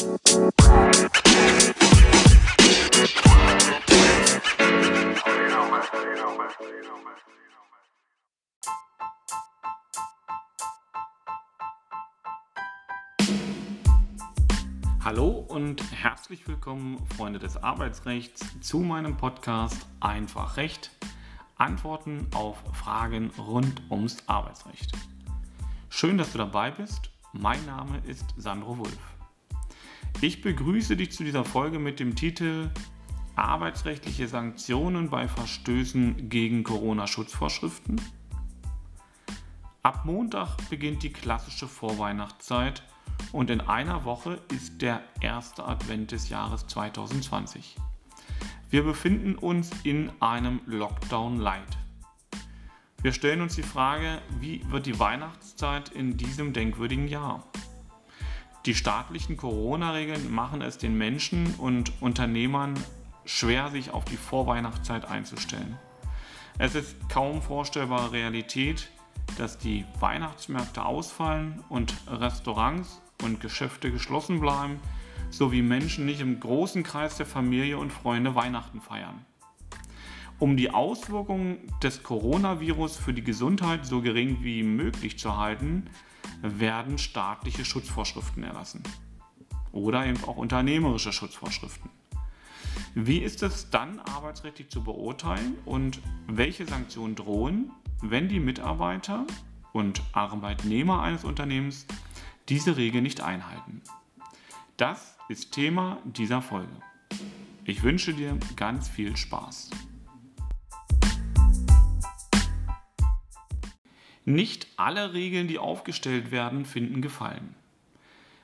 Hallo und herzlich willkommen, Freunde des Arbeitsrechts, zu meinem Podcast Einfach Recht. Antworten auf Fragen rund ums Arbeitsrecht. Schön, dass du dabei bist. Mein Name ist Sandro Wulff. Ich begrüße dich zu dieser Folge mit dem Titel Arbeitsrechtliche Sanktionen bei Verstößen gegen Corona-Schutzvorschriften. Ab Montag beginnt die klassische Vorweihnachtszeit und in einer Woche ist der erste Advent des Jahres 2020. Wir befinden uns in einem Lockdown Light. Wir stellen uns die Frage, wie wird die Weihnachtszeit in diesem denkwürdigen Jahr? Die staatlichen Corona-Regeln machen es den Menschen und Unternehmern schwer, sich auf die Vorweihnachtszeit einzustellen. Es ist kaum vorstellbare Realität, dass die Weihnachtsmärkte ausfallen und Restaurants und Geschäfte geschlossen bleiben, sowie Menschen nicht im großen Kreis der Familie und Freunde Weihnachten feiern. Um die Auswirkungen des Coronavirus für die Gesundheit so gering wie möglich zu halten, werden staatliche Schutzvorschriften erlassen. Oder eben auch unternehmerische Schutzvorschriften. Wie ist es dann arbeitsrechtlich zu beurteilen und welche Sanktionen drohen, wenn die Mitarbeiter und Arbeitnehmer eines Unternehmens diese Regel nicht einhalten? Das ist Thema dieser Folge. Ich wünsche dir ganz viel Spaß. Nicht alle Regeln, die aufgestellt werden, finden Gefallen.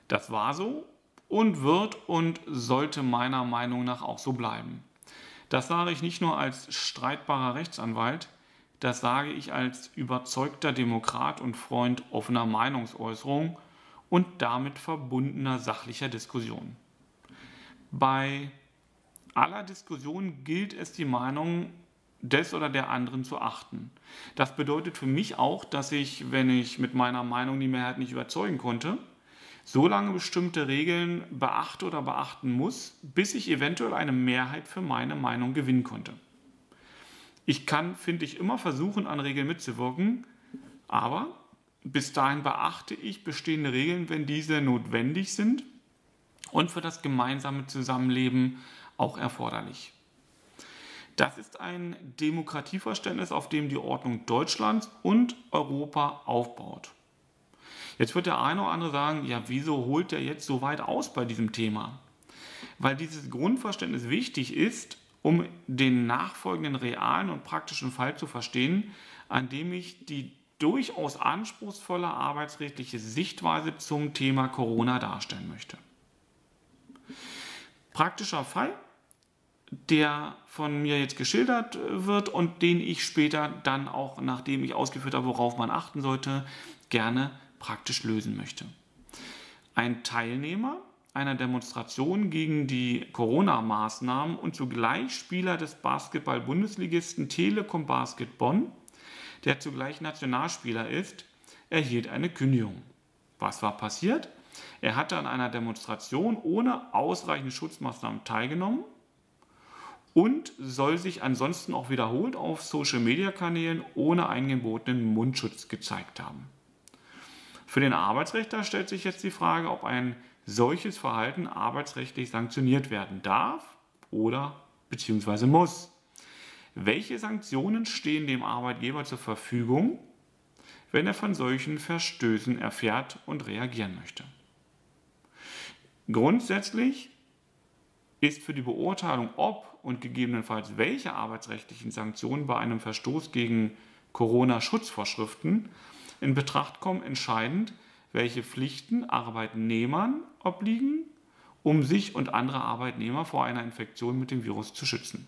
Das war so und wird und sollte meiner Meinung nach auch so bleiben. Das sage ich nicht nur als streitbarer Rechtsanwalt, das sage ich als überzeugter Demokrat und Freund offener Meinungsäußerung und damit verbundener sachlicher Diskussion. Bei aller Diskussion gilt es, die Meinung des oder der anderen zu achten. Das bedeutet für mich auch, dass ich, wenn ich mit meiner Meinung die Mehrheit nicht überzeugen konnte, so lange bestimmte Regeln beachte oder beachten muss, bis ich eventuell eine Mehrheit für meine Meinung gewinnen konnte. Ich kann, finde ich, immer versuchen, an Regeln mitzuwirken, aber bis dahin beachte ich bestehende Regeln, wenn diese notwendig sind und für das gemeinsame Zusammenleben auch erforderlich. Das ist ein Demokratieverständnis, auf dem die Ordnung Deutschlands und Europa aufbaut. Jetzt wird der eine oder andere sagen, ja, wieso holt der jetzt so weit aus bei diesem Thema? Weil dieses Grundverständnis wichtig ist, um den nachfolgenden realen und praktischen Fall zu verstehen, an dem ich die durchaus anspruchsvolle arbeitsrechtliche Sichtweise zum Thema Corona darstellen möchte. Praktischer Fall, der von mir jetzt geschildert wird und den ich später dann auch, nachdem ich ausgeführt habe, worauf man achten sollte, gerne praktisch lösen möchte. Ein Teilnehmer einer Demonstration gegen die Corona-Maßnahmen und zugleich Spieler des Basketball-Bundesligisten Telekom Basket Bonn der zugleich Nationalspieler ist, erhielt eine Kündigung. Was war passiert? Er hatte an einer Demonstration ohne ausreichende Schutzmaßnahmen teilgenommen und soll sich ansonsten auch wiederholt auf Social-Media-Kanälen ohne eingebotenen Mundschutz gezeigt haben. Für den Arbeitsrechter stellt sich jetzt die Frage, ob ein solches Verhalten arbeitsrechtlich sanktioniert werden darf oder bzw. muss. Welche Sanktionen stehen dem Arbeitgeber zur Verfügung, wenn er von solchen Verstößen erfährt und reagieren möchte? Grundsätzlich ist für die Beurteilung, ob und gegebenenfalls welche arbeitsrechtlichen Sanktionen bei einem Verstoß gegen Corona-Schutzvorschriften in Betracht kommen, entscheidend, welche Pflichten Arbeitnehmern obliegen, um sich und andere Arbeitnehmer vor einer Infektion mit dem Virus zu schützen.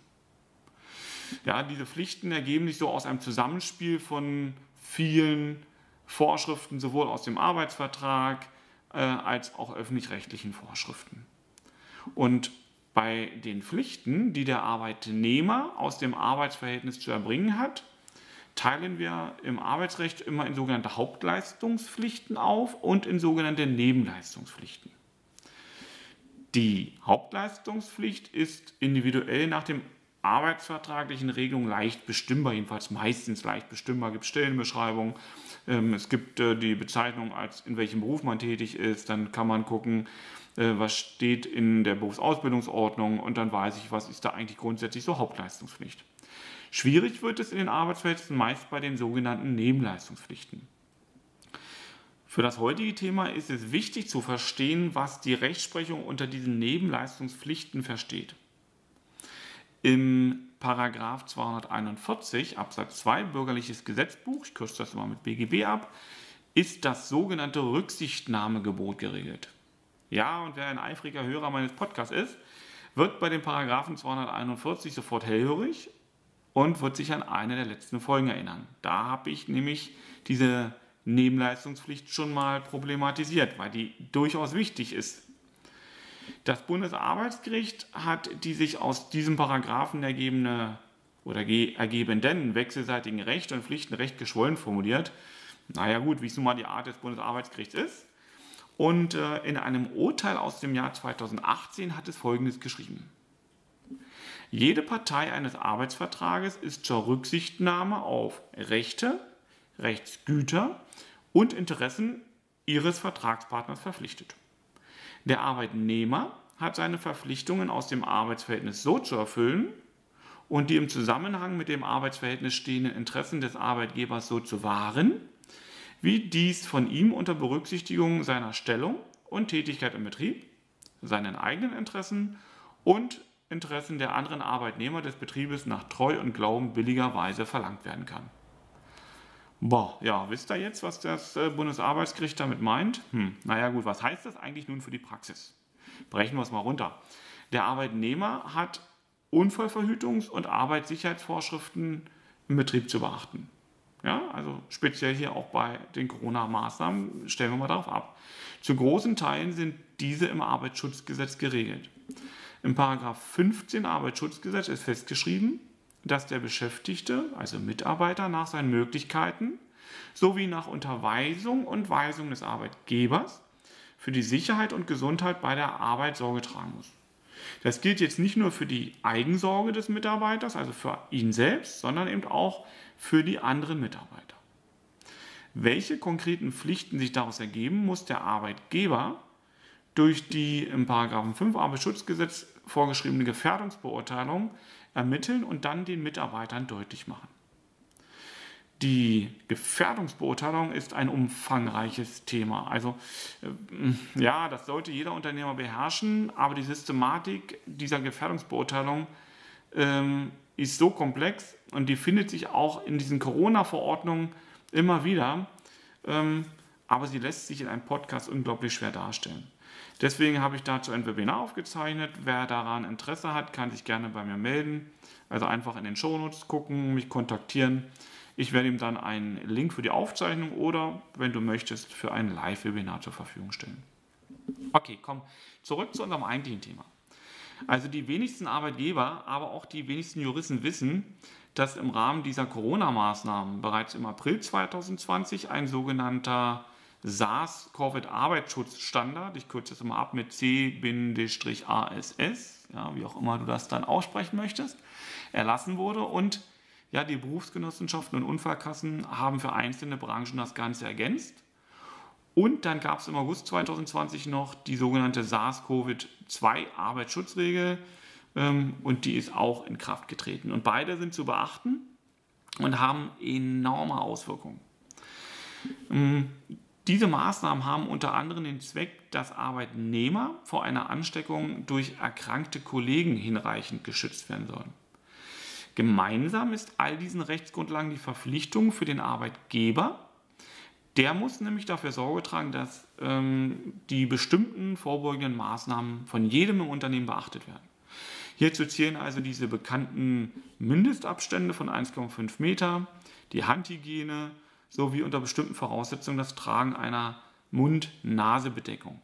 Ja, diese Pflichten ergeben sich so aus einem Zusammenspiel von vielen Vorschriften, sowohl aus dem Arbeitsvertrag äh, als auch öffentlich-rechtlichen Vorschriften. Und bei den Pflichten, die der Arbeitnehmer aus dem Arbeitsverhältnis zu erbringen hat, teilen wir im Arbeitsrecht immer in sogenannte Hauptleistungspflichten auf und in sogenannte Nebenleistungspflichten. Die Hauptleistungspflicht ist individuell nach dem arbeitsvertraglichen Regelungen leicht bestimmbar, jedenfalls meistens leicht bestimmbar. Es gibt Stellenbeschreibungen, ähm, es gibt äh, die Bezeichnung, als in welchem Beruf man tätig ist, dann kann man gucken, was steht in der Berufsausbildungsordnung und dann weiß ich, was ist da eigentlich grundsätzlich so Hauptleistungspflicht. Schwierig wird es in den Arbeitsverhältnissen meist bei den sogenannten Nebenleistungspflichten. Für das heutige Thema ist es wichtig zu verstehen, was die Rechtsprechung unter diesen Nebenleistungspflichten versteht. Im Paragraph 241 Absatz 2 Bürgerliches Gesetzbuch, ich kürze das immer mit BGB ab, ist das sogenannte Rücksichtnahmegebot geregelt. Ja, und wer ein eifriger Hörer meines Podcasts ist, wird bei dem Paragraphen 241 sofort hellhörig und wird sich an eine der letzten Folgen erinnern. Da habe ich nämlich diese Nebenleistungspflicht schon mal problematisiert, weil die durchaus wichtig ist. Das Bundesarbeitsgericht hat die sich aus diesem Paragraphen ergebene oder ergebenden wechselseitigen Recht und Pflichtenrecht geschwollen formuliert. Naja gut, wie es nun mal die Art des Bundesarbeitsgerichts ist. Und äh, in einem Urteil aus dem Jahr 2018 hat es Folgendes geschrieben. Jede Partei eines Arbeitsvertrages ist zur Rücksichtnahme auf Rechte, Rechtsgüter und Interessen ihres Vertragspartners verpflichtet. Der Arbeitnehmer hat seine Verpflichtungen aus dem Arbeitsverhältnis so zu erfüllen und die im Zusammenhang mit dem Arbeitsverhältnis stehenden Interessen des Arbeitgebers so zu wahren, wie dies von ihm unter Berücksichtigung seiner Stellung und Tätigkeit im Betrieb, seinen eigenen Interessen und Interessen der anderen Arbeitnehmer des Betriebes nach Treu und Glauben billigerweise verlangt werden kann. Boah, ja, wisst ihr jetzt, was das äh, Bundesarbeitsgericht damit meint? Hm, naja gut, was heißt das eigentlich nun für die Praxis? Brechen wir es mal runter. Der Arbeitnehmer hat Unfallverhütungs- und Arbeitssicherheitsvorschriften im Betrieb zu beachten. Ja, also speziell hier auch bei den Corona-Maßnahmen stellen wir mal darauf ab. Zu großen Teilen sind diese im Arbeitsschutzgesetz geregelt. Im Paragraph 15 Arbeitsschutzgesetz ist festgeschrieben, dass der Beschäftigte, also Mitarbeiter, nach seinen Möglichkeiten sowie nach Unterweisung und Weisung des Arbeitgebers für die Sicherheit und Gesundheit bei der Arbeit Sorge tragen muss. Das gilt jetzt nicht nur für die Eigensorge des Mitarbeiters, also für ihn selbst, sondern eben auch für die anderen Mitarbeiter. Welche konkreten Pflichten sich daraus ergeben, muss der Arbeitgeber durch die im 5 Arbeitsschutzgesetz vorgeschriebene Gefährdungsbeurteilung ermitteln und dann den Mitarbeitern deutlich machen. Die Gefährdungsbeurteilung ist ein umfangreiches Thema. Also äh, ja, das sollte jeder Unternehmer beherrschen, aber die Systematik dieser Gefährdungsbeurteilung ähm, ist so komplex und die findet sich auch in diesen Corona-Verordnungen immer wieder, ähm, aber sie lässt sich in einem Podcast unglaublich schwer darstellen. Deswegen habe ich dazu ein Webinar aufgezeichnet. Wer daran Interesse hat, kann sich gerne bei mir melden. Also einfach in den Shownotes gucken, mich kontaktieren. Ich werde ihm dann einen Link für die Aufzeichnung oder, wenn du möchtest, für ein Live-Webinar zur Verfügung stellen. Okay, komm zurück zu unserem eigentlichen Thema. Also die wenigsten Arbeitgeber, aber auch die wenigsten Juristen wissen, dass im Rahmen dieser Corona-Maßnahmen bereits im April 2020 ein sogenannter SARS-CoV-Arbeitsschutzstandard, ich kürze es immer ab mit C-ASS, ja, wie auch immer du das dann aussprechen möchtest, erlassen wurde und ja, die Berufsgenossenschaften und Unfallkassen haben für einzelne Branchen das Ganze ergänzt. Und dann gab es im August 2020 noch die sogenannte SARS-CoV-2-Arbeitsschutzregel ähm, und die ist auch in Kraft getreten. Und beide sind zu beachten und haben enorme Auswirkungen. Ähm, diese Maßnahmen haben unter anderem den Zweck, dass Arbeitnehmer vor einer Ansteckung durch erkrankte Kollegen hinreichend geschützt werden sollen. Gemeinsam ist all diesen Rechtsgrundlagen die Verpflichtung für den Arbeitgeber. Der muss nämlich dafür Sorge tragen, dass ähm, die bestimmten vorbeugenden Maßnahmen von jedem im Unternehmen beachtet werden. Hierzu zählen also diese bekannten Mindestabstände von 1,5 Meter, die Handhygiene, sowie unter bestimmten Voraussetzungen das Tragen einer Mund-Nase-Bedeckung.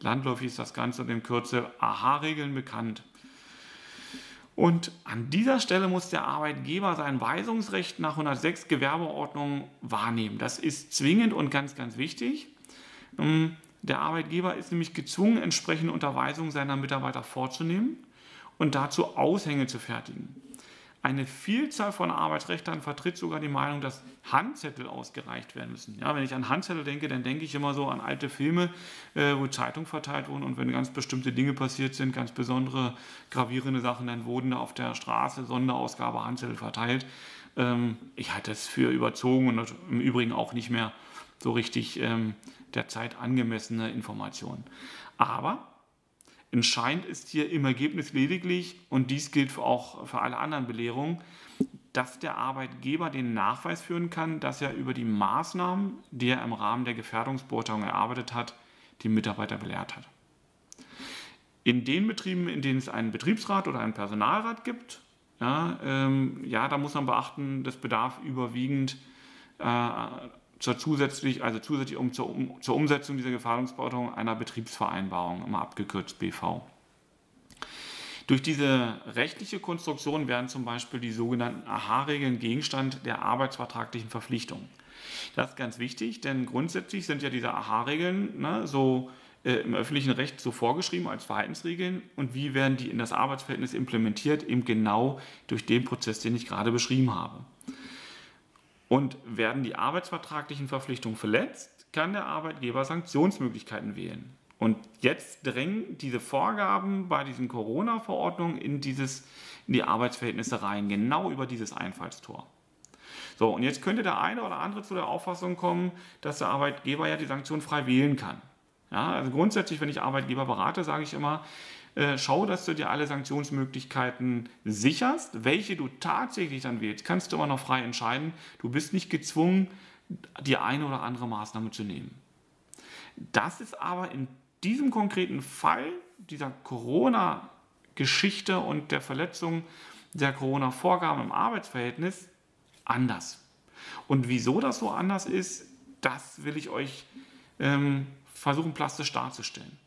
Landläufig ist das Ganze dem Kürzel AHA-Regeln bekannt. Und an dieser Stelle muss der Arbeitgeber sein Weisungsrecht nach 106 Gewerbeordnung wahrnehmen. Das ist zwingend und ganz, ganz wichtig. Ähm, Der Arbeitgeber ist nämlich gezwungen, entsprechende Unterweisungen seiner Mitarbeiter vorzunehmen und dazu Aushänge zu fertigen. Eine Vielzahl von Arbeitsrechtern vertritt sogar die Meinung, dass Handzettel ausgereicht werden müssen. Ja, wenn ich an Handzettel denke, dann denke ich immer so an alte Filme, äh, wo Zeitungen verteilt wurden und wenn ganz bestimmte Dinge passiert sind, ganz besondere gravierende Sachen, dann wurden da auf der Straße Sonderausgabe Handzettel verteilt. Ähm, ich halte das für überzogen und im Übrigen auch nicht mehr so richtig ähm, der Zeit angemessene Informationen. Aber Entscheidend ist hier im Ergebnis lediglich, und dies gilt auch für alle anderen Belehrungen, dass der Arbeitgeber den Nachweis führen kann, dass er über die Maßnahmen, die er im Rahmen der Gefährdungsbeurteilung erarbeitet hat, die Mitarbeiter belehrt hat. In den Betrieben, in denen es einen Betriebsrat oder einen Personalrat gibt, ja, ähm, ja da muss man beachten, das bedarf überwiegend äh, zur zusätzlich, also zusätzlich um zur, um, zur Umsetzung dieser Gefahrdungsbeurteilung einer Betriebsvereinbarung, immer abgekürzt BV. Durch diese rechtliche Konstruktion werden zum Beispiel die sogenannten AHA-Regeln Gegenstand der arbeitsvertraglichen Verpflichtung. Das ist ganz wichtig, denn grundsätzlich sind ja diese AHA-Regeln ne, so äh, im öffentlichen Recht so vorgeschrieben als Verhaltensregeln und wie werden die in das Arbeitsverhältnis implementiert, eben genau durch den Prozess, den ich gerade beschrieben habe. Und werden die arbeitsvertraglichen Verpflichtungen verletzt, kann der Arbeitgeber Sanktionsmöglichkeiten wählen. Und jetzt drängen diese Vorgaben bei diesen Corona-Verordnungen in, in die Arbeitsverhältnisse rein, genau über dieses Einfallstor. So, und jetzt könnte der eine oder andere zu der Auffassung kommen, dass der Arbeitgeber ja die Sanktion frei wählen kann. Ja, also grundsätzlich, wenn ich Arbeitgeber berate, sage ich immer, äh, schau, dass du dir alle Sanktionsmöglichkeiten sicherst. Welche du tatsächlich dann wählst, kannst du immer noch frei entscheiden. Du bist nicht gezwungen, die eine oder andere Maßnahme zu nehmen. Das ist aber in diesem konkreten Fall dieser Corona-Geschichte und der Verletzung der Corona-Vorgaben im Arbeitsverhältnis anders. Und wieso das so anders ist, das will ich euch ähm, versuchen plastisch darzustellen.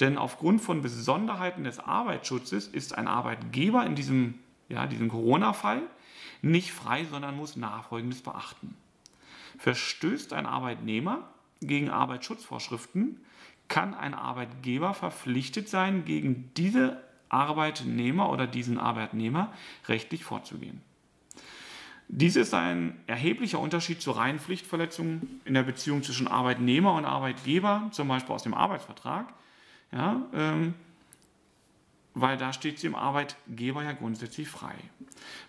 Denn aufgrund von Besonderheiten des Arbeitsschutzes ist ein Arbeitgeber in diesem, ja, diesem Corona-Fall nicht frei, sondern muss Nachfolgendes beachten. Verstößt ein Arbeitnehmer gegen Arbeitsschutzvorschriften, kann ein Arbeitgeber verpflichtet sein, gegen diese Arbeitnehmer oder diesen Arbeitnehmer rechtlich vorzugehen. Dies ist ein erheblicher Unterschied zu reinen Pflichtverletzungen in der Beziehung zwischen Arbeitnehmer und Arbeitgeber, zum Beispiel aus dem Arbeitsvertrag, ja, ähm, weil da steht sie dem Arbeitgeber ja grundsätzlich frei.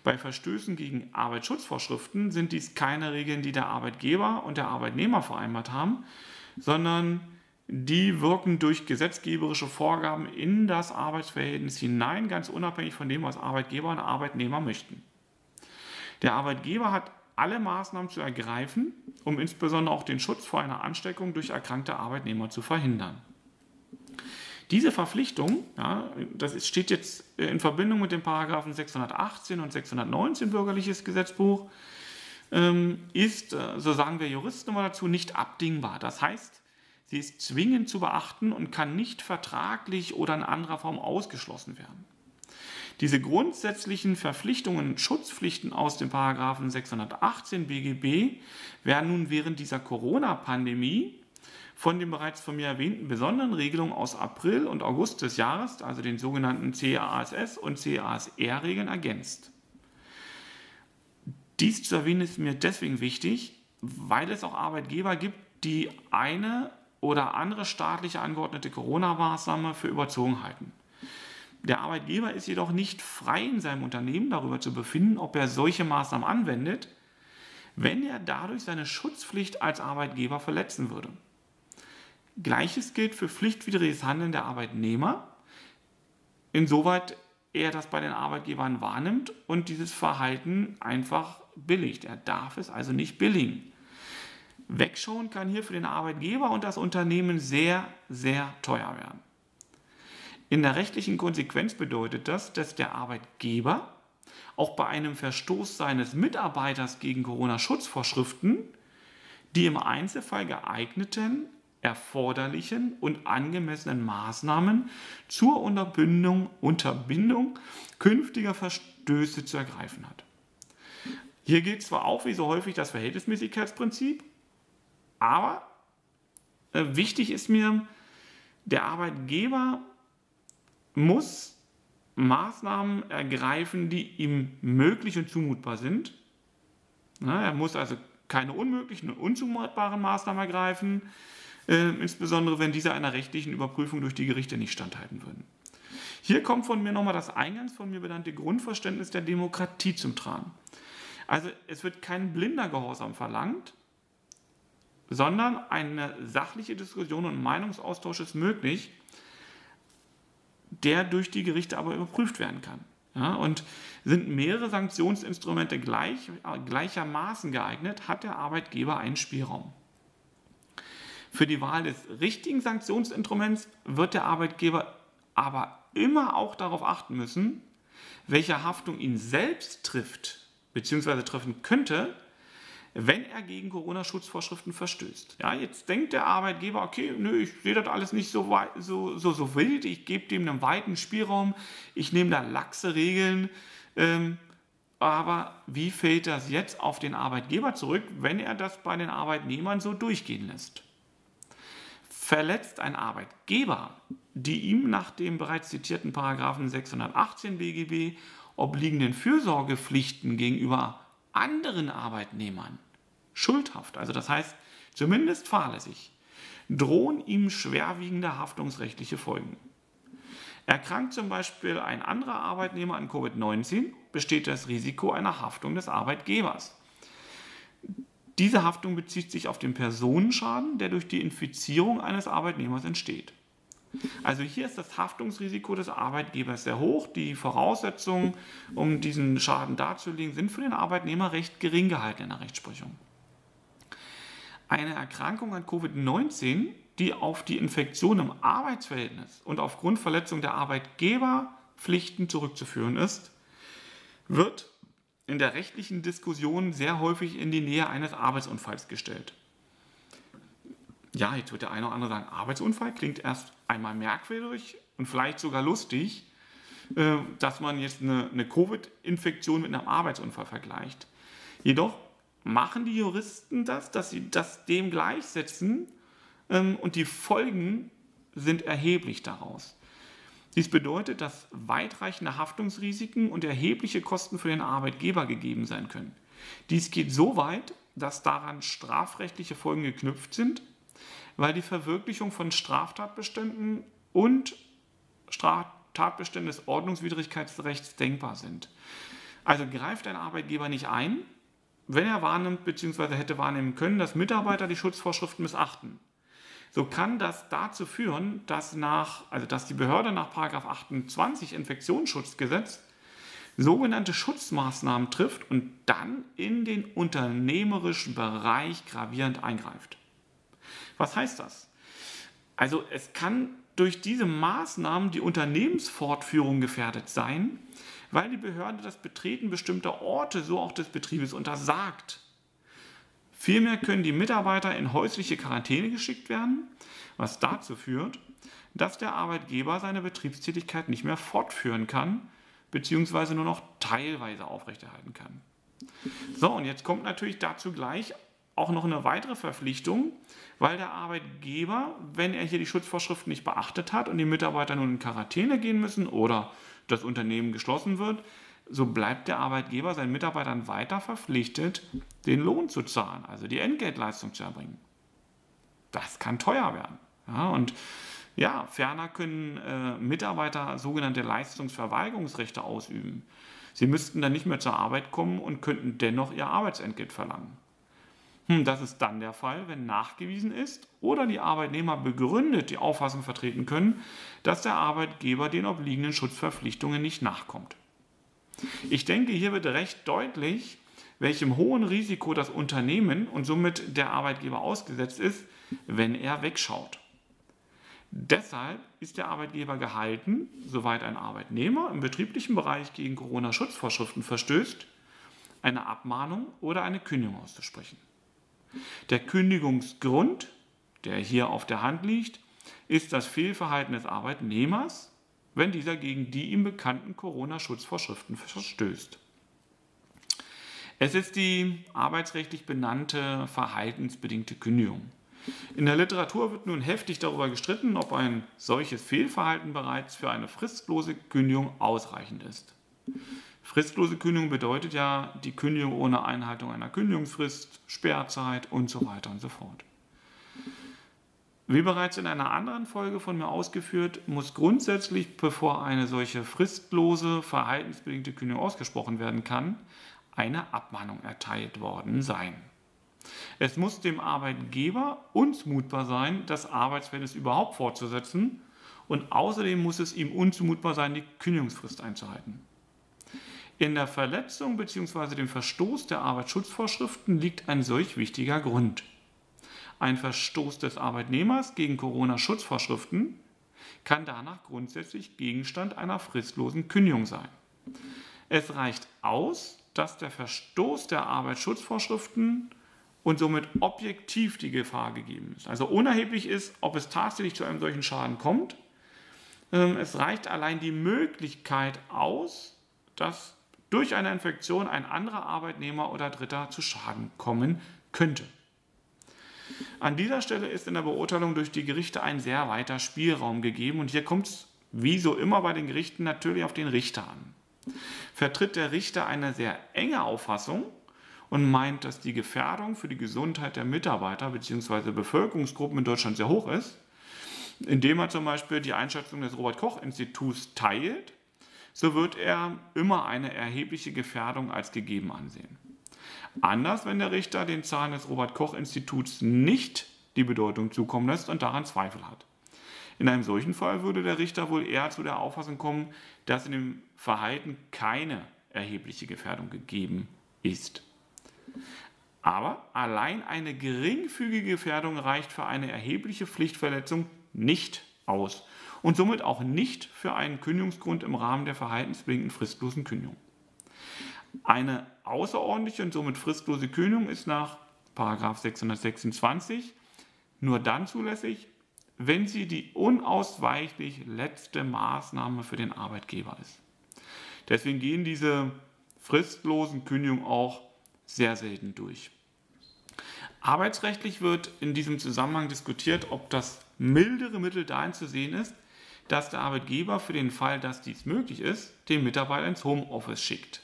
Bei Verstößen gegen Arbeitsschutzvorschriften sind dies keine Regeln, die der Arbeitgeber und der Arbeitnehmer vereinbart haben, sondern die wirken durch gesetzgeberische Vorgaben in das Arbeitsverhältnis hinein, ganz unabhängig von dem, was Arbeitgeber und Arbeitnehmer möchten. Der Arbeitgeber hat alle Maßnahmen zu ergreifen, um insbesondere auch den Schutz vor einer Ansteckung durch erkrankte Arbeitnehmer zu verhindern. Diese Verpflichtung, ja, das steht jetzt in Verbindung mit den Paragraphen 618 und 619 Bürgerliches Gesetzbuch, ähm, ist, äh, so sagen wir Juristen immer dazu, nicht abdingbar. Das heißt, sie ist zwingend zu beachten und kann nicht vertraglich oder in anderer Form ausgeschlossen werden. Diese grundsätzlichen Verpflichtungen und Schutzpflichten aus dem Paragraphen 618 BGB werden nun während dieser Corona-Pandemie von den bereits von mir erwähnten besonderen Regelungen aus April und August des Jahres, also den sogenannten CASS und CASR-Regeln, ergänzt. Dies zu erwähnen ist mir deswegen wichtig, weil es auch Arbeitgeber gibt, die eine oder andere staatliche angeordnete Corona-Maßnahme für überzogen halten. Der Arbeitgeber ist jedoch nicht frei in seinem Unternehmen darüber zu befinden, ob er solche Maßnahmen anwendet, wenn er dadurch seine Schutzpflicht als Arbeitgeber verletzen würde. Gleiches gilt für pflichtwidriges Handeln der Arbeitnehmer, insoweit er das bei den Arbeitgebern wahrnimmt und dieses Verhalten einfach billigt. Er darf es also nicht billigen. Wegschauen kann hier für den Arbeitgeber und das Unternehmen sehr, sehr teuer werden. In der rechtlichen Konsequenz bedeutet das, dass der Arbeitgeber auch bei einem Verstoß seines Mitarbeiters gegen Corona-Schutzvorschriften die im Einzelfall geeigneten erforderlichen und angemessenen Maßnahmen zur Unterbindung, Unterbindung künftiger Verstöße zu ergreifen hat. Hier gilt zwar auch wie so häufig das Verhältnismäßigkeitsprinzip, aber äh, wichtig ist mir, der Arbeitgeber muss Maßnahmen ergreifen, die ihm möglich und zumutbar sind. Er muss also keine unmöglichen und unzumutbaren Maßnahmen ergreifen, äh, insbesondere wenn diese einer rechtlichen Überprüfung durch die Gerichte nicht standhalten würden. Hier kommt von mir nochmal das eingangs von mir benannte Grundverständnis der Demokratie zum Tragen. Also es wird kein blinder Gehorsam verlangt, sondern eine sachliche Diskussion und Meinungsaustausch ist möglich, der durch die Gerichte aber überprüft werden kann. Ja, und sind mehrere Sanktionsinstrumente gleich, gleichermaßen geeignet, hat der Arbeitgeber einen Spielraum. Für die Wahl des richtigen Sanktionsinstruments wird der Arbeitgeber aber immer auch darauf achten müssen, welche Haftung ihn selbst trifft bzw. treffen könnte, wenn er gegen Corona-Schutzvorschriften verstößt. Ja, jetzt denkt der Arbeitgeber, okay, nö, ich sehe das alles nicht so, weit, so, so, so wild, ich gebe dem einen weiten Spielraum, ich nehme da laxe Regeln, ähm, aber wie fällt das jetzt auf den Arbeitgeber zurück, wenn er das bei den Arbeitnehmern so durchgehen lässt? Verletzt ein Arbeitgeber die ihm nach dem bereits zitierten Paragraphen 618 BGB obliegenden Fürsorgepflichten gegenüber anderen Arbeitnehmern schuldhaft, also das heißt zumindest fahrlässig, drohen ihm schwerwiegende haftungsrechtliche Folgen. Erkrankt zum Beispiel ein anderer Arbeitnehmer an Covid-19, besteht das Risiko einer Haftung des Arbeitgebers. Diese Haftung bezieht sich auf den Personenschaden, der durch die Infizierung eines Arbeitnehmers entsteht. Also hier ist das Haftungsrisiko des Arbeitgebers sehr hoch. Die Voraussetzungen, um diesen Schaden darzulegen, sind für den Arbeitnehmer recht gering gehalten in der Rechtsprechung. Eine Erkrankung an Covid-19, die auf die Infektion im Arbeitsverhältnis und aufgrund Verletzung der Arbeitgeberpflichten zurückzuführen ist, wird in der rechtlichen Diskussion sehr häufig in die Nähe eines Arbeitsunfalls gestellt. Ja, jetzt wird der eine oder andere sagen, Arbeitsunfall klingt erst einmal merkwürdig und vielleicht sogar lustig, äh, dass man jetzt eine, eine Covid-Infektion mit einem Arbeitsunfall vergleicht. Jedoch machen die Juristen das, dass sie das dem gleichsetzen ähm, und die Folgen sind erheblich daraus. Dies bedeutet, dass weitreichende Haftungsrisiken und erhebliche Kosten für den Arbeitgeber gegeben sein können. Dies geht so weit, dass daran strafrechtliche Folgen geknüpft sind, weil die Verwirklichung von Straftatbeständen und Straftatbestände des Ordnungswidrigkeitsrechts denkbar sind. Also greift ein Arbeitgeber nicht ein, wenn er wahrnimmt bzw. hätte wahrnehmen können, dass Mitarbeiter die Schutzvorschriften missachten. So kann das dazu führen, dass, nach, also dass die Behörde nach 28 Infektionsschutzgesetz sogenannte Schutzmaßnahmen trifft und dann in den unternehmerischen Bereich gravierend eingreift. Was heißt das? Also es kann durch diese Maßnahmen die Unternehmensfortführung gefährdet sein, weil die Behörde das Betreten bestimmter Orte, so auch des Betriebes, untersagt. Vielmehr können die Mitarbeiter in häusliche Quarantäne geschickt werden, was dazu führt, dass der Arbeitgeber seine Betriebstätigkeit nicht mehr fortführen kann, beziehungsweise nur noch teilweise aufrechterhalten kann. So, und jetzt kommt natürlich dazu gleich auch noch eine weitere Verpflichtung, weil der Arbeitgeber, wenn er hier die Schutzvorschriften nicht beachtet hat und die Mitarbeiter nun in Quarantäne gehen müssen oder das Unternehmen geschlossen wird, so bleibt der Arbeitgeber seinen Mitarbeitern weiter verpflichtet, den Lohn zu zahlen, also die Entgeltleistung zu erbringen. Das kann teuer werden. Ja, und ja, ferner können äh, Mitarbeiter sogenannte Leistungsverweigerungsrechte ausüben. Sie müssten dann nicht mehr zur Arbeit kommen und könnten dennoch ihr Arbeitsentgelt verlangen. Hm, das ist dann der Fall, wenn nachgewiesen ist oder die Arbeitnehmer begründet die Auffassung vertreten können, dass der Arbeitgeber den obliegenden Schutzverpflichtungen nicht nachkommt. Ich denke, hier wird recht deutlich, welchem hohen Risiko das Unternehmen und somit der Arbeitgeber ausgesetzt ist, wenn er wegschaut. Deshalb ist der Arbeitgeber gehalten, soweit ein Arbeitnehmer im betrieblichen Bereich gegen Corona-Schutzvorschriften verstößt, eine Abmahnung oder eine Kündigung auszusprechen. Der Kündigungsgrund, der hier auf der Hand liegt, ist das Fehlverhalten des Arbeitnehmers, wenn dieser gegen die ihm bekannten Corona-Schutzvorschriften verstößt. Es ist die arbeitsrechtlich benannte verhaltensbedingte Kündigung. In der Literatur wird nun heftig darüber gestritten, ob ein solches Fehlverhalten bereits für eine fristlose Kündigung ausreichend ist. Fristlose Kündigung bedeutet ja die Kündigung ohne Einhaltung einer Kündigungsfrist, Sperrzeit und so weiter und so fort. Wie bereits in einer anderen Folge von mir ausgeführt, muss grundsätzlich, bevor eine solche fristlose, verhaltensbedingte Kündigung ausgesprochen werden kann, eine Abmahnung erteilt worden sein. Es muss dem Arbeitgeber unzumutbar sein, das Arbeitsverhältnis überhaupt fortzusetzen und außerdem muss es ihm unzumutbar sein, die Kündigungsfrist einzuhalten. In der Verletzung bzw. dem Verstoß der Arbeitsschutzvorschriften liegt ein solch wichtiger Grund. Ein Verstoß des Arbeitnehmers gegen Corona-Schutzvorschriften kann danach grundsätzlich Gegenstand einer fristlosen Kündigung sein. Es reicht aus, dass der Verstoß der Arbeitsschutzvorschriften und somit objektiv die Gefahr gegeben ist. Also unerheblich ist, ob es tatsächlich zu einem solchen Schaden kommt. Ähm, es reicht allein die Möglichkeit aus, dass durch eine Infektion ein anderer Arbeitnehmer oder Dritter zu Schaden kommen könnte. An dieser Stelle ist in der Beurteilung durch die Gerichte ein sehr weiter Spielraum gegeben und hier kommt es, wie so immer bei den Gerichten, natürlich auf den Richter an. Vertritt der Richter eine sehr enge Auffassung und meint, dass die Gefährdung für die Gesundheit der Mitarbeiter bzw. Bevölkerungsgruppen in Deutschland sehr hoch ist, indem er zum Beispiel die Einschätzung des Robert Koch Instituts teilt, so wird er immer eine erhebliche Gefährdung als gegeben ansehen. Anders, wenn der Richter den Zahlen des Robert Koch Instituts nicht die Bedeutung zukommen lässt und daran Zweifel hat. In einem solchen Fall würde der Richter wohl eher zu der Auffassung kommen, dass in dem Verhalten keine erhebliche Gefährdung gegeben ist. Aber allein eine geringfügige Gefährdung reicht für eine erhebliche Pflichtverletzung nicht aus und somit auch nicht für einen Kündigungsgrund im Rahmen der verhaltensbedingten fristlosen Kündigung. Eine außerordentliche und somit fristlose Kündigung ist nach 626 nur dann zulässig, wenn sie die unausweichlich letzte Maßnahme für den Arbeitgeber ist. Deswegen gehen diese fristlosen Kündigungen auch sehr selten durch. Arbeitsrechtlich wird in diesem Zusammenhang diskutiert, ob das mildere Mittel dahin zu sehen ist, dass der Arbeitgeber für den Fall, dass dies möglich ist, den Mitarbeiter ins Homeoffice schickt.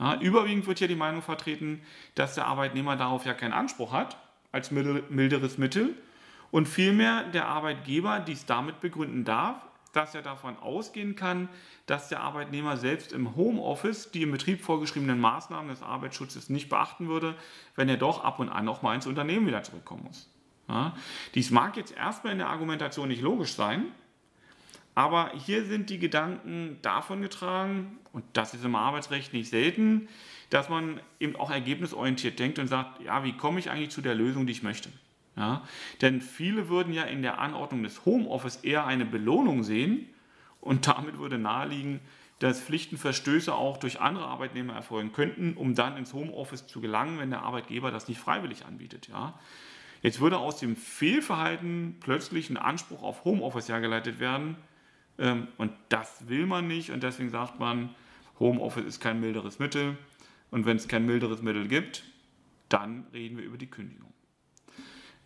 Ja, überwiegend wird hier die Meinung vertreten, dass der Arbeitnehmer darauf ja keinen Anspruch hat, als milderes Mittel, und vielmehr der Arbeitgeber dies damit begründen darf, dass er davon ausgehen kann, dass der Arbeitnehmer selbst im Homeoffice die im Betrieb vorgeschriebenen Maßnahmen des Arbeitsschutzes nicht beachten würde, wenn er doch ab und an noch mal ins Unternehmen wieder zurückkommen muss. Ja, dies mag jetzt erstmal in der Argumentation nicht logisch sein, aber hier sind die Gedanken davon getragen, und das ist im Arbeitsrecht nicht selten, dass man eben auch ergebnisorientiert denkt und sagt, ja, wie komme ich eigentlich zu der Lösung, die ich möchte? Ja, denn viele würden ja in der Anordnung des Homeoffice eher eine Belohnung sehen und damit würde naheliegen, dass Pflichtenverstöße auch durch andere Arbeitnehmer erfolgen könnten, um dann ins Homeoffice zu gelangen, wenn der Arbeitgeber das nicht freiwillig anbietet. Ja. Jetzt würde aus dem Fehlverhalten plötzlich ein Anspruch auf Homeoffice hergeleitet werden und das will man nicht und deswegen sagt man, Homeoffice ist kein milderes Mittel und wenn es kein milderes Mittel gibt, dann reden wir über die Kündigung.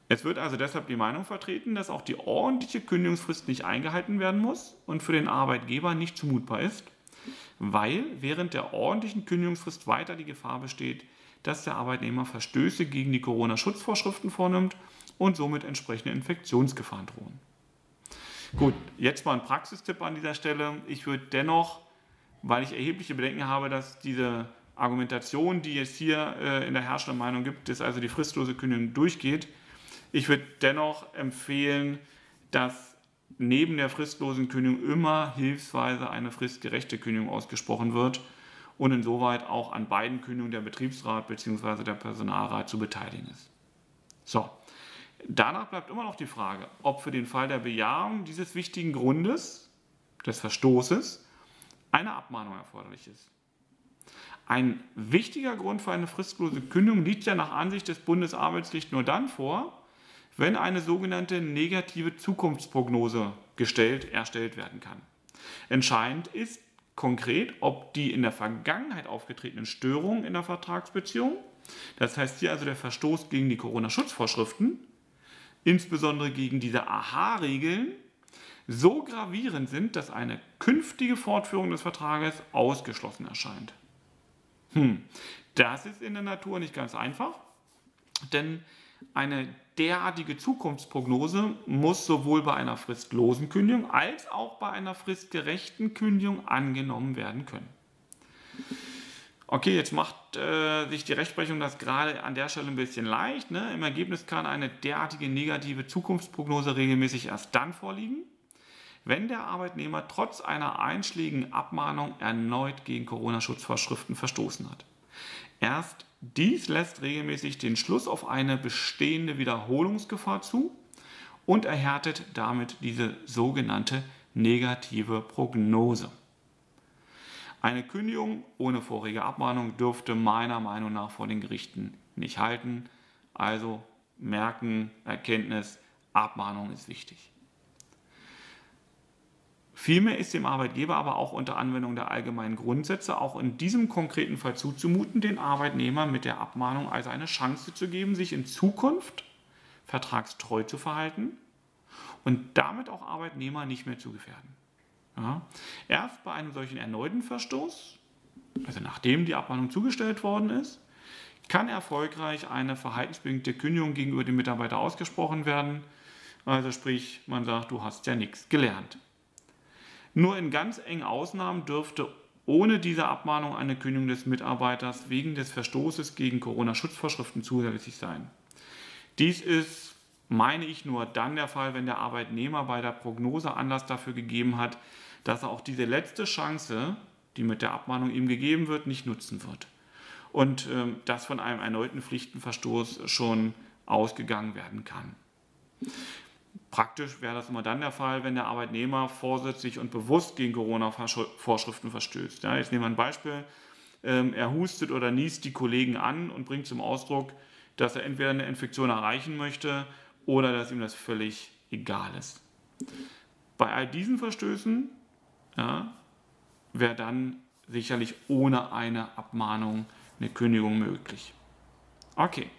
Es wird also deshalb die Meinung vertreten, dass auch die ordentliche Kündigungsfrist nicht eingehalten werden muss und für den Arbeitgeber nicht zumutbar ist, weil während der ordentlichen Kündigungsfrist weiter die Gefahr besteht, dass der Arbeitnehmer Verstöße gegen die Corona-Schutzvorschriften vornimmt und somit entsprechende Infektionsgefahren drohen. Gut, jetzt mal ein Praxistipp an dieser Stelle. Ich würde dennoch, weil ich erhebliche Bedenken habe, dass diese Argumentation, die es hier äh, in der herrschenden Meinung gibt, dass also die fristlose Kündigung durchgeht, ich würde dennoch empfehlen, dass neben der fristlosen Kündigung immer hilfsweise eine fristgerechte Kündigung ausgesprochen wird und insoweit auch an beiden Kündigungen der Betriebsrat bzw. der Personalrat zu beteiligen ist. So, danach bleibt immer noch die Frage, ob für den Fall der Bejahung dieses wichtigen Grundes, des Verstoßes, eine Abmahnung erforderlich ist. Ein wichtiger Grund für eine fristlose Kündigung liegt ja nach Ansicht des Bundesarbeitsgerichts nur dann vor, wenn eine sogenannte negative Zukunftsprognose gestellt, erstellt werden kann. Entscheidend ist konkret, ob die in der Vergangenheit aufgetretenen Störungen in der Vertragsbeziehung, das heißt hier also der Verstoß gegen die Corona-Schutzvorschriften, insbesondere gegen diese Aha-Regeln, so gravierend sind, dass eine künftige Fortführung des Vertrages ausgeschlossen erscheint. Hm, das ist in der Natur nicht ganz einfach, denn eine derartige Zukunftsprognose muss sowohl bei einer fristlosen Kündigung als auch bei einer fristgerechten Kündigung angenommen werden können. Okay, jetzt macht äh, sich die Rechtsprechung das gerade an der Stelle ein bisschen leicht. Ne? Im Ergebnis kann eine derartige negative Zukunftsprognose regelmäßig erst dann vorliegen, wenn der Arbeitnehmer trotz einer einschlägigen Abmahnung erneut gegen Corona-Schutzvorschriften verstoßen hat. Erst dies lässt regelmäßig den Schluss auf eine bestehende Wiederholungsgefahr zu und erhärtet damit diese sogenannte negative Prognose. Eine Kündigung ohne vorige Abmahnung dürfte meiner Meinung nach vor den Gerichten nicht halten. Also merken, Erkenntnis, Abmahnung ist wichtig. Vielmehr ist dem Arbeitgeber aber auch unter Anwendung der allgemeinen Grundsätze auch in diesem konkreten Fall zuzumuten, den Arbeitnehmer mit der Abmahnung also eine Chance zu geben, sich in Zukunft vertragstreu zu verhalten und damit auch Arbeitnehmer nicht mehr zu gefährden. Ja. Erst bei einem solchen erneuten Verstoß, also nachdem die Abmahnung zugestellt worden ist, kann erfolgreich eine verhaltensbedingte Kündigung gegenüber dem Mitarbeiter ausgesprochen werden. Also sprich, man sagt, du hast ja nichts gelernt. Nur in ganz engen Ausnahmen dürfte ohne diese Abmahnung eine Kündigung des Mitarbeiters wegen des Verstoßes gegen Corona-Schutzvorschriften zulässig sein. Dies ist, meine ich, nur dann der Fall, wenn der Arbeitnehmer bei der Prognose Anlass dafür gegeben hat, dass er auch diese letzte Chance, die mit der Abmahnung ihm gegeben wird, nicht nutzen wird. Und ähm, das von einem erneuten Pflichtenverstoß schon ausgegangen werden kann. Praktisch wäre das immer dann der Fall, wenn der Arbeitnehmer vorsätzlich und bewusst gegen Corona-Vorschriften verstößt. Ja, jetzt nehmen wir ein Beispiel. Ähm, er hustet oder niest die Kollegen an und bringt zum Ausdruck, dass er entweder eine Infektion erreichen möchte oder dass ihm das völlig egal ist. Bei all diesen Verstößen ja, wäre dann sicherlich ohne eine Abmahnung eine Kündigung möglich. Okay.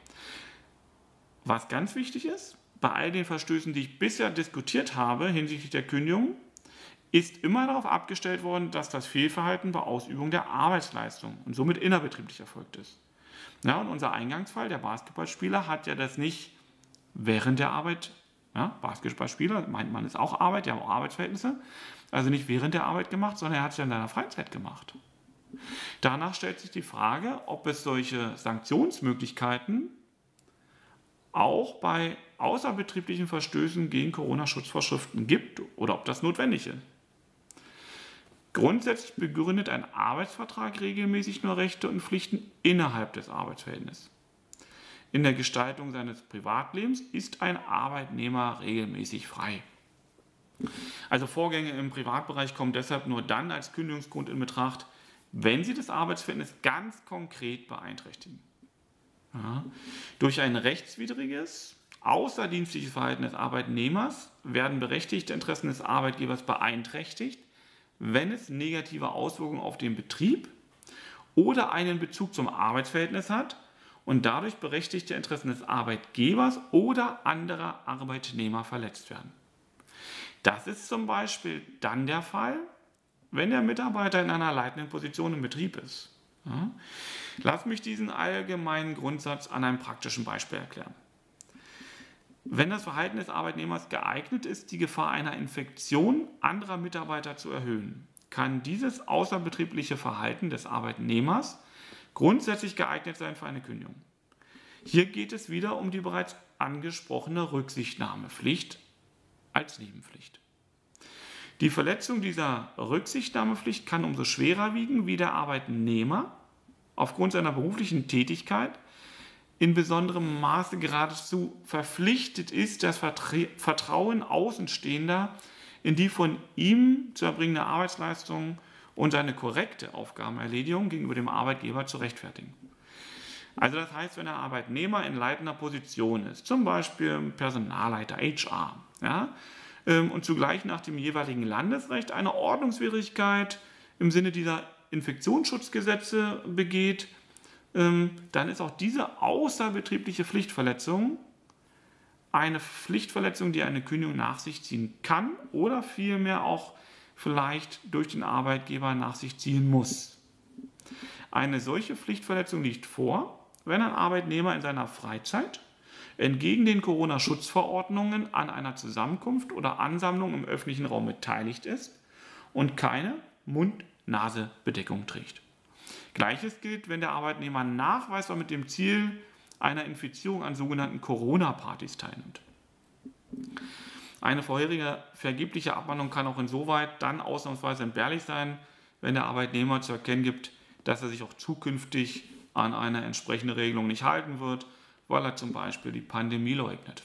Was ganz wichtig ist, bei all den Verstößen, die ich bisher diskutiert habe hinsichtlich der Kündigung, ist immer darauf abgestellt worden, dass das Fehlverhalten bei Ausübung der Arbeitsleistung und somit innerbetrieblich erfolgt ist. Ja, und unser Eingangsfall, der Basketballspieler, hat ja das nicht während der Arbeit, ja, Basketballspieler, meint man ist auch Arbeit, der hat auch Arbeitsverhältnisse, also nicht während der Arbeit gemacht, sondern er hat es ja in seiner Freizeit gemacht. Danach stellt sich die Frage, ob es solche Sanktionsmöglichkeiten auch bei außerbetrieblichen Verstößen gegen Corona-Schutzvorschriften gibt oder ob das notwendig ist. Grundsätzlich begründet ein Arbeitsvertrag regelmäßig nur Rechte und Pflichten innerhalb des Arbeitsverhältnisses. In der Gestaltung seines Privatlebens ist ein Arbeitnehmer regelmäßig frei. Also Vorgänge im Privatbereich kommen deshalb nur dann als Kündigungsgrund in Betracht, wenn sie das Arbeitsverhältnis ganz konkret beeinträchtigen. Ja. Durch ein rechtswidriges, außerdienstliches Verhalten des Arbeitnehmers werden berechtigte Interessen des Arbeitgebers beeinträchtigt, wenn es negative Auswirkungen auf den Betrieb oder einen Bezug zum Arbeitsverhältnis hat und dadurch berechtigte Interessen des Arbeitgebers oder anderer Arbeitnehmer verletzt werden. Das ist zum Beispiel dann der Fall, wenn der Mitarbeiter in einer leitenden Position im Betrieb ist. Ja? Lass mich diesen allgemeinen Grundsatz an einem praktischen Beispiel erklären. Wenn das Verhalten des Arbeitnehmers geeignet ist, die Gefahr einer Infektion anderer Mitarbeiter zu erhöhen, kann dieses außerbetriebliche Verhalten des Arbeitnehmers grundsätzlich geeignet sein für eine Kündigung. Hier geht es wieder um die bereits angesprochene Rücksichtnahmepflicht als Nebenpflicht. Die Verletzung dieser Rücksichtnahmepflicht kann umso schwerer wiegen, wie der Arbeitnehmer aufgrund seiner beruflichen Tätigkeit in besonderem Maße geradezu verpflichtet ist, das Vertrauen Außenstehender in die von ihm zu erbringende Arbeitsleistung und seine korrekte Aufgabenerledigung gegenüber dem Arbeitgeber zu rechtfertigen. Also das heißt, wenn der Arbeitnehmer in leitender Position ist, zum Beispiel Personalleiter, HR, ja, ähm, und zugleich nach dem jeweiligen Landesrecht eine Ordnungswidrigkeit im Sinne dieser Infektionsschutzgesetze begeht, ähm, dann ist auch diese außerbetriebliche Pflichtverletzung eine Pflichtverletzung, die eine Kündigung nach sich ziehen kann oder vielmehr auch vielleicht durch den Arbeitgeber nach sich ziehen muss. Eine solche Pflichtverletzung liegt vor, wenn ein Arbeitnehmer in seiner Freizeit entgegen den Corona-Schutzverordnungen an einer Zusammenkunft oder Ansammlung im öffentlichen Raum beteiligt ist und keine Mund-Nase-Bedeckung trägt. Gleiches gilt, wenn der Arbeitnehmer nachweisbar mit dem Ziel einer Infizierung an sogenannten Corona-Partys teilnimmt. Eine vorherige vergebliche Abmahnung kann auch insoweit dann ausnahmsweise entbehrlich sein, wenn der Arbeitnehmer zu erkennen gibt, dass er sich auch zukünftig an eine entsprechende Regelung nicht halten wird, weil er zum Beispiel die Pandemie leugnet.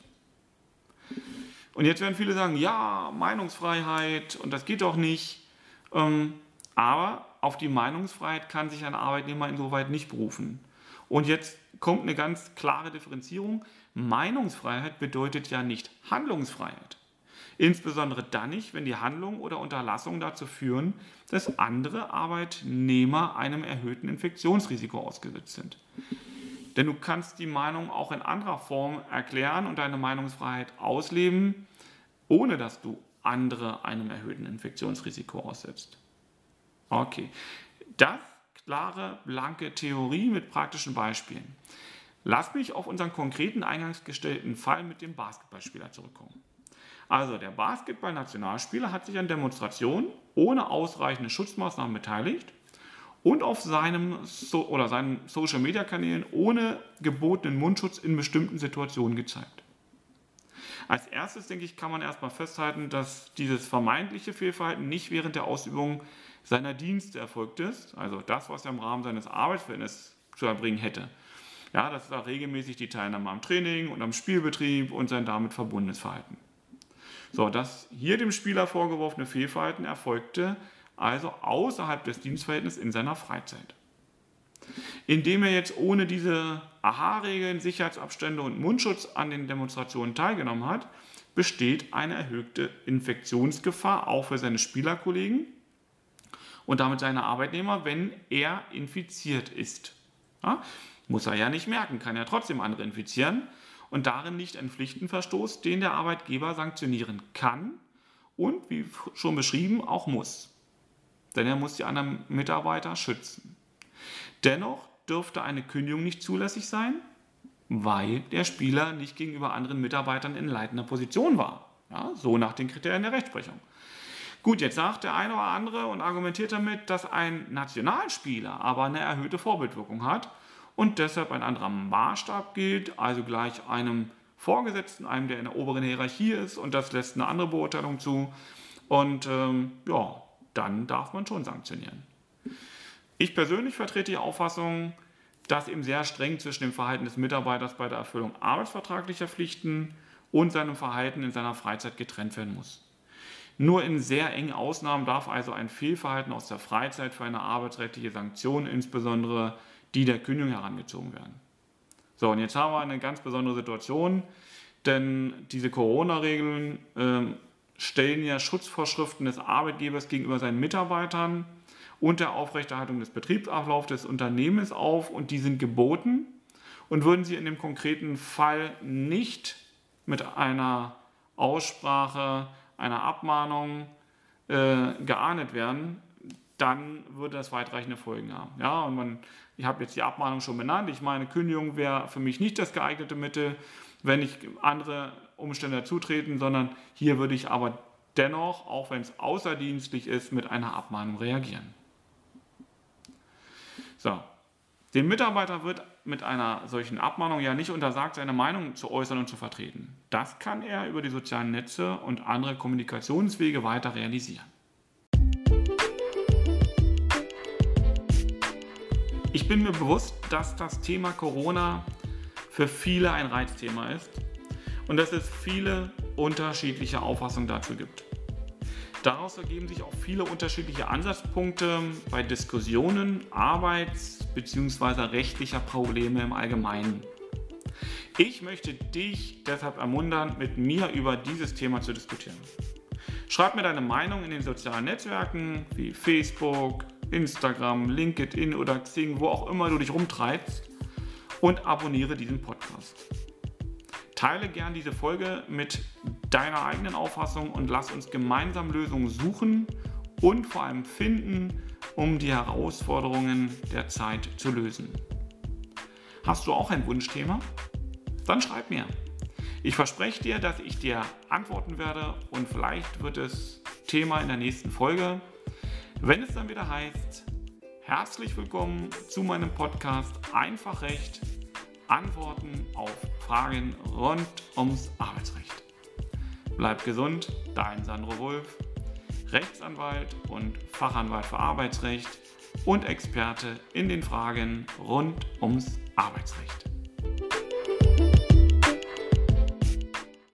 Und jetzt werden viele sagen, ja, Meinungsfreiheit und das geht doch nicht. Ähm, aber auf die Meinungsfreiheit kann sich ein Arbeitnehmer insoweit nicht berufen. Und jetzt kommt eine ganz klare Differenzierung. Meinungsfreiheit bedeutet ja nicht Handlungsfreiheit. Insbesondere dann nicht, wenn die Handlung oder Unterlassung dazu führen, dass andere Arbeitnehmer einem erhöhten Infektionsrisiko ausgesetzt sind. Denn du kannst die Meinung auch in anderer Form erklären und deine Meinungsfreiheit ausleben, ohne dass du andere einem erhöhten Infektionsrisiko aussetzt. Okay, das klare, blanke Theorie mit praktischen Beispielen. Lass mich auf unseren konkreten eingangs gestellten Fall mit dem Basketballspieler zurückkommen. Also der Basketball-Nationalspieler hat sich an Demonstrationen ohne ausreichende Schutzmaßnahmen beteiligt und auf seinem so oder seinen Social Media Kanälen ohne gebotenen Mundschutz in bestimmten Situationen gezeigt. Als erstes denke ich, kann man erstmal festhalten, dass dieses vermeintliche Fehlverhalten nicht während der Ausübung seiner Dienste erfolgt ist, also das, was er im Rahmen seines Arbeitsverhältnisses zu erbringen hätte. Ja, das ist auch regelmäßig die Teilnahme am Training und am Spielbetrieb und sein damit verbundenes Verhalten. So, das hier dem Spieler vorgeworfene Fehlverhalten erfolgte also außerhalb des Dienstverhältnisses in seiner Freizeit. Indem er jetzt ohne diese Aha-Regeln, Sicherheitsabstände und Mundschutz an den Demonstrationen teilgenommen hat, besteht eine erhöhte Infektionsgefahr auch für seine Spielerkollegen und damit seine Arbeitnehmer, wenn er infiziert ist. Ja, muss er ja nicht merken, kann ja trotzdem andere infizieren und darin liegt ein Pflichtenverstoß, den der Arbeitgeber sanktionieren kann und, wie schon beschrieben, auch muss denn er muss die anderen Mitarbeiter schützen. Dennoch dürfte eine Kündigung nicht zulässig sein, weil der Spieler nicht gegenüber anderen Mitarbeitern in leitender Position war. Ja, so nach den Kriterien der Rechtsprechung. Gut, jetzt sagt der eine oder andere und argumentiert damit, dass ein Nationalspieler aber eine erhöhte Vorbildwirkung hat und deshalb ein anderer Maßstab gilt, also gleich einem Vorgesetzten, einem, der in der oberen Hierarchie ist und das lässt eine andere Beurteilung zu. Und ähm, ja, dann darf man schon sanktionieren. Ich persönlich vertrete die Auffassung, dass eben sehr streng zwischen dem Verhalten des Mitarbeiters bei der Erfüllung arbeitsvertraglicher Pflichten und seinem Verhalten in seiner Freizeit getrennt werden muss. Nur in sehr engen Ausnahmen darf also ein Fehlverhalten aus der Freizeit für eine arbeitsrechtliche Sanktion, insbesondere die der Kündigung, herangezogen werden. So, und jetzt haben wir eine ganz besondere Situation, denn diese Corona-Regeln äh, stellen ja Schutzvorschriften des Arbeitgebers gegenüber seinen Mitarbeitern und der Aufrechterhaltung des Betriebsablaufs des Unternehmens auf und die sind geboten. Und würden sie in dem konkreten Fall nicht mit einer Aussprache, einer Abmahnung äh, geahndet werden, dann würde das weitreichende Folgen haben. Ja, und man, ich habe jetzt die Abmahnung schon benannt. Ich meine, Kündigung wäre für mich nicht das geeignete Mittel, wenn ich andere Umstände dazutreten, sondern hier würde ich aber dennoch, auch wenn es außerdienstlich ist, mit einer Abmahnung reagieren. So, dem Mitarbeiter wird mit einer solchen Abmahnung ja nicht untersagt, seine Meinung zu äußern und zu vertreten. Das kann er über die sozialen Netze und andere Kommunikationswege weiter realisieren. Ich bin mir bewusst, dass das Thema Corona für viele ein Reizthema ist und dass es viele unterschiedliche Auffassungen dazu gibt. Daraus ergeben sich auch viele unterschiedliche Ansatzpunkte bei Diskussionen arbeits- bzw. rechtlicher Probleme im Allgemeinen. Ich möchte dich deshalb ermuntern, mit mir über dieses Thema zu diskutieren. Schreib mir deine Meinung in den sozialen Netzwerken wie Facebook, Instagram, LinkedIn oder Xing, wo auch immer du dich rumtreibst und abonniere diesen Podcast. Teile gern diese Folge mit deiner eigenen Auffassung und lass uns gemeinsam Lösungen suchen und vor allem finden, um die Herausforderungen der Zeit zu lösen. Hast du auch ein Wunschthema? Dann schreib mir. Ich verspreche dir, dass ich dir antworten werde und vielleicht wird es Thema in der nächsten Folge. Wenn es dann wieder heißt, herzlich willkommen zu meinem Podcast Einfach Recht, Antworten auf Fragen rund ums Arbeitsrecht. Bleib gesund, dein Sandro Wulf, Rechtsanwalt und Fachanwalt für Arbeitsrecht und Experte in den Fragen rund ums Arbeitsrecht.